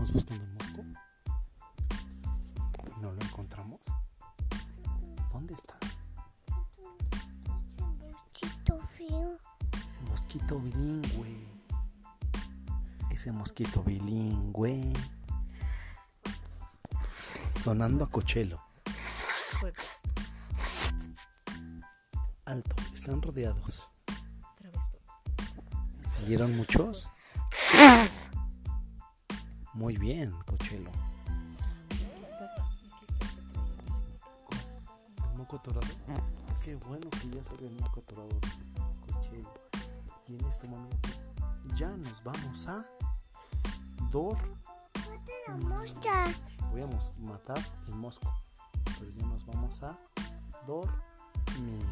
Estamos buscando el mosco. No lo encontramos. ¿Dónde está? Mosquito. Ese mosquito bilingüe. Ese mosquito bilingüe. Sonando a cochelo. Alto, están rodeados. ¿Salieron muchos? Muy bien, cochelo. ¿El moco atorado? Qué bueno que ya salió el moco atorado cochelo. Y en este momento ya nos vamos a Dor. Voy a matar el mosco. Pero ya nos vamos a dormir.